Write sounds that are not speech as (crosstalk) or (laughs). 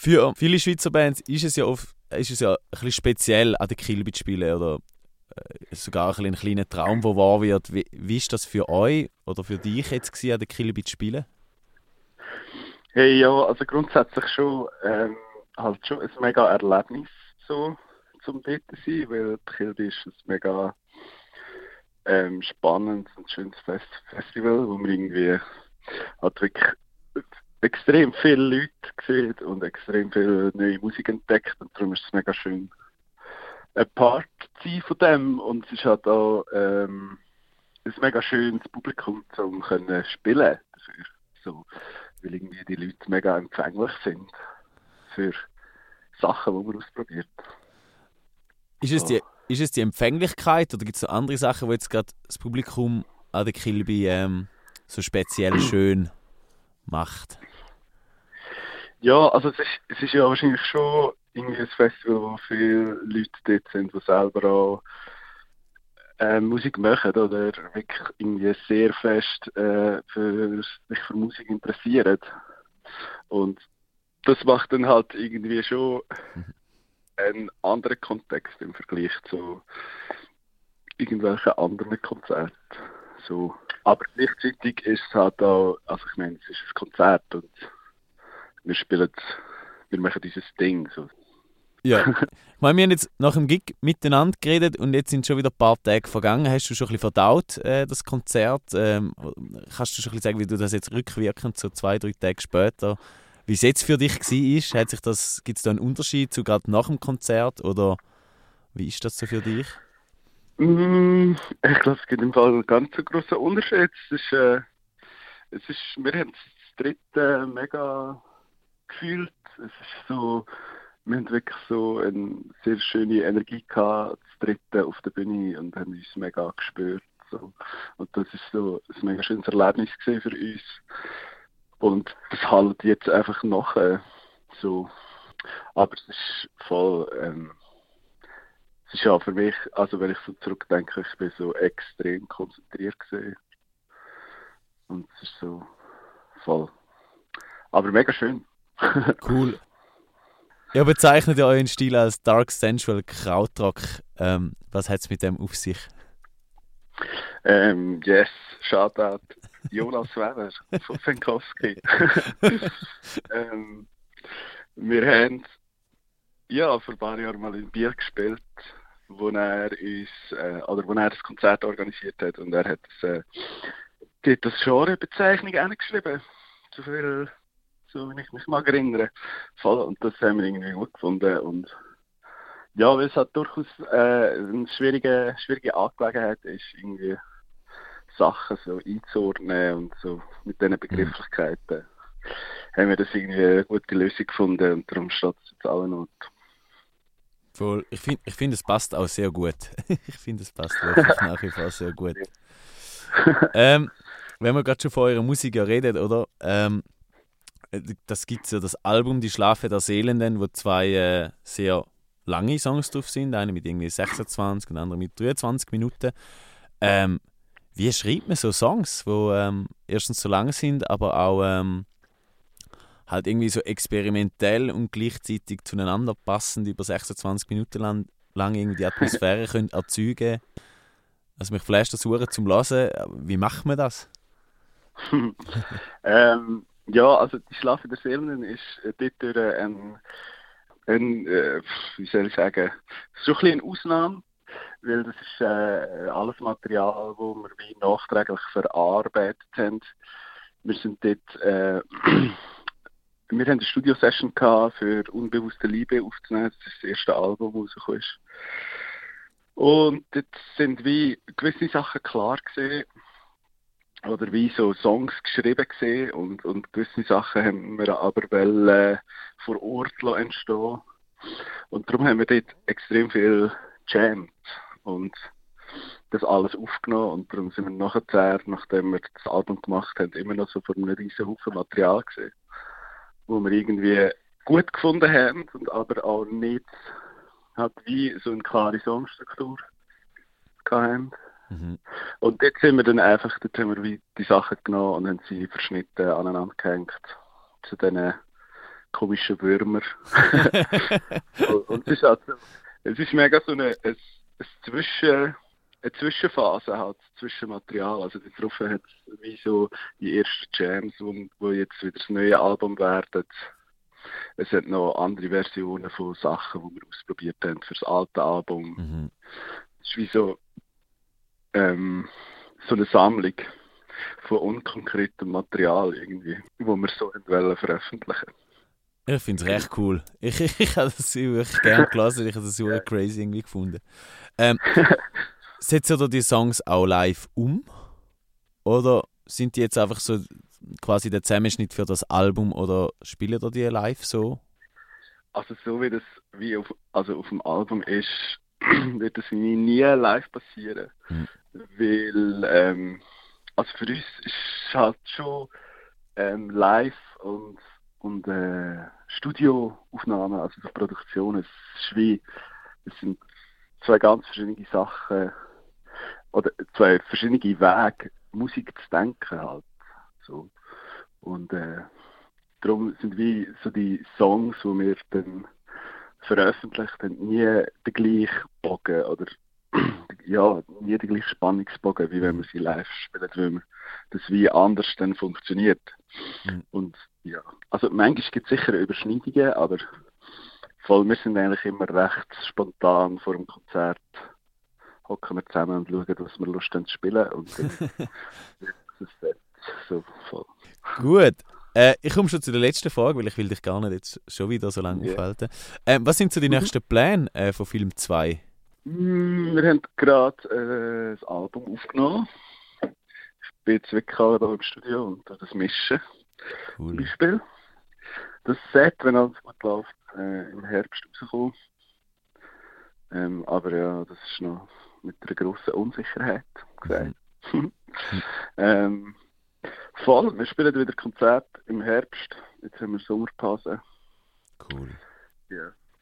Für viele Schweizer Bands ist es ja oft ist es ja ein bisschen speziell, an der Kilby zu spielen oder äh, sogar ein, ein kleiner Traum, der wahr wird. Wie, wie ist das für euch oder für dich jetzt gewesen, an der Kilby zu spielen? Hey, ja, also grundsätzlich schon, ähm, halt schon ein mega Erlebnis, so, zum dort zu sein, weil die Kilby ist ein mega ähm, spannendes und schönes Fest Festival, wo man irgendwie hat wirklich extrem viele Leute gesehen und extrem viel neue Musik entdeckt und darum ist es mega schön, ein Part zu sein von dem und es ist halt auch ähm, ein mega schönes Publikum zum können spielen dafür, so, weil irgendwie die Leute mega empfänglich sind für Sachen, die man ausprobiert. Ist es, die, ist es die Empfänglichkeit oder gibt es andere Sachen, wo jetzt gerade das Publikum an der Kilby ähm, so speziell schön macht? Ja, also es ist, es ist ja wahrscheinlich schon irgendwie ein Festival, wo viele Leute dort sind, die selber auch äh, Musik machen oder wirklich irgendwie sehr fest äh, für, sich für Musik interessieren. Und das macht dann halt irgendwie schon einen anderen Kontext im Vergleich zu irgendwelchen anderen Konzerten. So. Aber gleichzeitig ist es halt auch, also ich meine, es ist ein Konzert und wir spielen, wir machen dieses Ding. So. Ja, (laughs) ich meine, wir haben jetzt nach dem Gig miteinander geredet und jetzt sind schon wieder ein paar Tage vergangen. Hast du schon ein bisschen verdaut, äh, das Konzert? Ähm, kannst du schon ein bisschen sagen, wie du das jetzt rückwirkend, so zwei, drei Tage später, wie es jetzt für dich war? Hat sich das, gibt es da einen Unterschied zu gerade nach dem Konzert oder wie ist das so für dich? Mm, ich glaube, es gibt im Fall einen ganz großen Unterschied. Es ist, äh, es ist, wir haben das dritte mega gefühlt. Es ist so, wir haben wirklich so eine sehr schöne Energie gehabt, das dritte auf der Bühne und haben uns mega gespürt. So. Und das ist so ein mega schönes Erlebnis für uns. Und das halt jetzt einfach noch so. Aber es ist voll, ähm, es ist ja für mich, also wenn ich so zurückdenke, ich bin so extrem konzentriert gesehen. Und es ist so voll. Aber mega schön. Cool. Ihr bezeichnet ja euren Stil als Dark Sensual Krautrock. Ähm, was hat es mit dem auf sich? Ähm, yes, Shoutout Jonas Weber von Fenkowski. (laughs) ähm, wir haben ja vor ein paar Jahren mal in Biel gespielt, wo er uns äh, oder wo er das Konzert organisiert hat und er hat das, äh, das Genrebezeichnung geschrieben. So viel so wenn ich mich mag erinnere. Voll, und das haben wir irgendwie gut gefunden. Und ja, weil es halt durchaus äh, eine schwierige, schwierige Angelegenheit ist, irgendwie Sachen so einzuordnen und so mit diesen Begrifflichkeiten. Mhm. Haben wir das irgendwie eine gute Lösung gefunden und darum steht es jetzt allen Not. Voll. Ich finde, ich find, es passt auch sehr gut. (laughs) ich finde, es passt wirklich nach wie vor sehr gut. (laughs) ähm, wenn wir gerade schon von eurer Musik redet, oder? Ähm, äh, das gibt ja das Album Die Schlafe der Seelenden, wo zwei äh, sehr lange Songs drauf sind, eine mit irgendwie 26 und der andere mit 23 Minuten. Ähm, wie schreibt man so Songs, wo ähm, erstens so lang sind, aber auch ähm, halt irgendwie so experimentell und gleichzeitig zueinander passend über 26 Minuten lang, lang irgendwie die Atmosphäre (laughs) können erzeugen Also mich flasht das Uhren zum Lassen. Wie macht man das? (laughs) ähm, ja, also die Schlafe der Seelen ist äh, dort ein, ein äh, wie soll ich sagen, so ein bisschen eine Ausnahme, weil das ist äh, alles Material, das wir wie nachträglich verarbeitet haben. Wir sind dort, äh, (clears throat) wir haben eine Studio-Session für Unbewusste Liebe aufzunehmen. Das ist das erste Album, das rausgekommen ist. Und dort sind wie gewisse Sachen klar gesehen oder wie so Songs geschrieben gesehen und, und gewisse Sachen haben wir aber wollen, äh, vor Ort entstehen. Und darum haben wir dort extrem viel jammed und das alles aufgenommen und darum sind wir nachher, nachdem wir das Album gemacht haben, immer noch so vor einem riesen Haufen Material gesehen, wo wir irgendwie gut gefunden haben und aber auch nicht hat wie so eine klare Songstruktur gehabt Mhm. Und dort sind wir dann einfach, dort haben wir wie die Sachen genommen und haben sie verschnitten, aneinander gehängt zu diesen komischen Würmer. (laughs) und, es ist also, es ist mega so eine, ein, ein Zwischen, eine Zwischenphase halt, zwischen Material. Also darauf hat es wie so die ersten Jams, wo, wo jetzt wieder das neue Album werden. Es hat noch andere Versionen von Sachen, die wir ausprobiert haben für das alte Album. Mhm. Es ist wie so, ähm, so eine Sammlung von unkonkretem Material irgendwie, wo wir so wollen veröffentlichen. Ich finde es recht cool. Ich, (laughs) ich, ich habe das wirklich gerne gelesen, ich habe das super crazy irgendwie gefunden. Ähm, setzt ihr die Songs auch live um? Oder sind die jetzt einfach so quasi der Zusammenschnitt für das Album oder spielen ihr die live so? Also so wie das wie auf, also auf dem Album ist, (clears throat) wird das nie live passieren. Mhm. Weil, ähm, also für uns ist halt schon ähm, live und, und äh, Studioaufnahmen, also so Produktionen, es ist wie, es sind zwei ganz verschiedene Sachen oder zwei verschiedene Wege, Musik zu denken halt. So. Und äh, darum sind wie so die Songs, die wir dann veröffentlicht haben, nie der gleiche Bogen oder ja, nie der gleiche Spannungsbogen, wie wenn man sie live spielt, weil das wie anders dann funktioniert. Mhm. Und ja, also manchmal gibt es sicher Überschneidungen, aber voll, wir sind eigentlich immer recht spontan vor dem Konzert, hocken wir zusammen und schauen, was wir Lust haben zu spielen und dann (laughs) wird es Set so voll. Gut. Äh, ich komme schon zu der letzten Frage, weil ich will dich gar nicht jetzt schon wieder so lange Ja. aufhalten. Ähm, was sind so die Mhm. nächsten Pläne äh, von Film 2? Mm, Wir haben gerade äh, das Album aufgenommen. Ich bin jetzt wirklich hier im Studio und das mischen. Zum Cool. Beispiel. Das Set, wenn alles gut läuft, äh, im Herbst rauskommen. Ähm, aber ja, das ist noch mit einer grossen Unsicherheit gesagt. (laughs) ähm, voll, wir spielen wieder Konzert im Herbst. Jetzt haben wir Sommerpause. Cool. Ja.